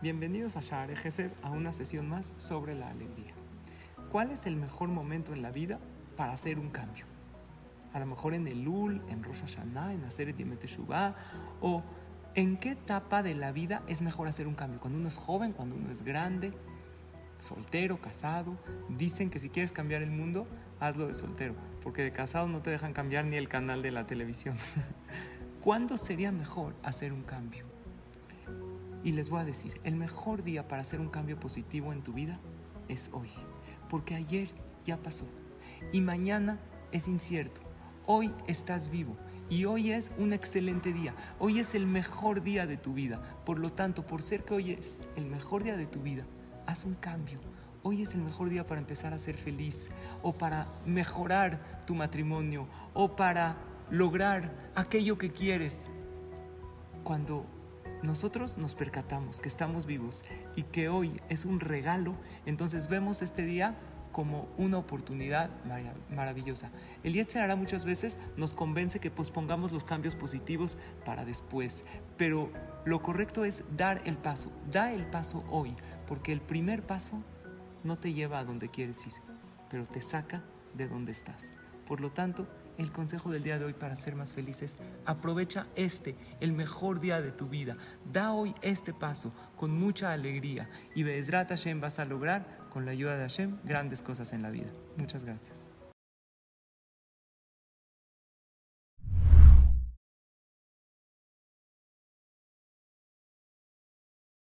Bienvenidos a Gesed a una sesión más sobre la alegría. ¿Cuál es el mejor momento en la vida para hacer un cambio? A lo mejor en el Lul, en Rosh Hashanah, en hacer el Teshuvah, o en qué etapa de la vida es mejor hacer un cambio. Cuando uno es joven, cuando uno es grande, soltero, casado. Dicen que si quieres cambiar el mundo, hazlo de soltero, porque de casado no te dejan cambiar ni el canal de la televisión. ¿Cuándo sería mejor hacer un cambio? Y les voy a decir, el mejor día para hacer un cambio positivo en tu vida es hoy, porque ayer ya pasó y mañana es incierto. Hoy estás vivo y hoy es un excelente día. Hoy es el mejor día de tu vida. Por lo tanto, por ser que hoy es el mejor día de tu vida, haz un cambio. Hoy es el mejor día para empezar a ser feliz o para mejorar tu matrimonio o para lograr aquello que quieres. Cuando nosotros nos percatamos que estamos vivos y que hoy es un regalo, entonces vemos este día como una oportunidad maravillosa. El Yetzer muchas veces nos convence que pospongamos los cambios positivos para después, pero lo correcto es dar el paso. Da el paso hoy, porque el primer paso no te lleva a donde quieres ir, pero te saca de donde estás. Por lo tanto, el consejo del día de hoy para ser más felices, aprovecha este, el mejor día de tu vida. Da hoy este paso con mucha alegría y Bezrat Hashem vas a lograr, con la ayuda de Hashem, grandes cosas en la vida. Muchas gracias.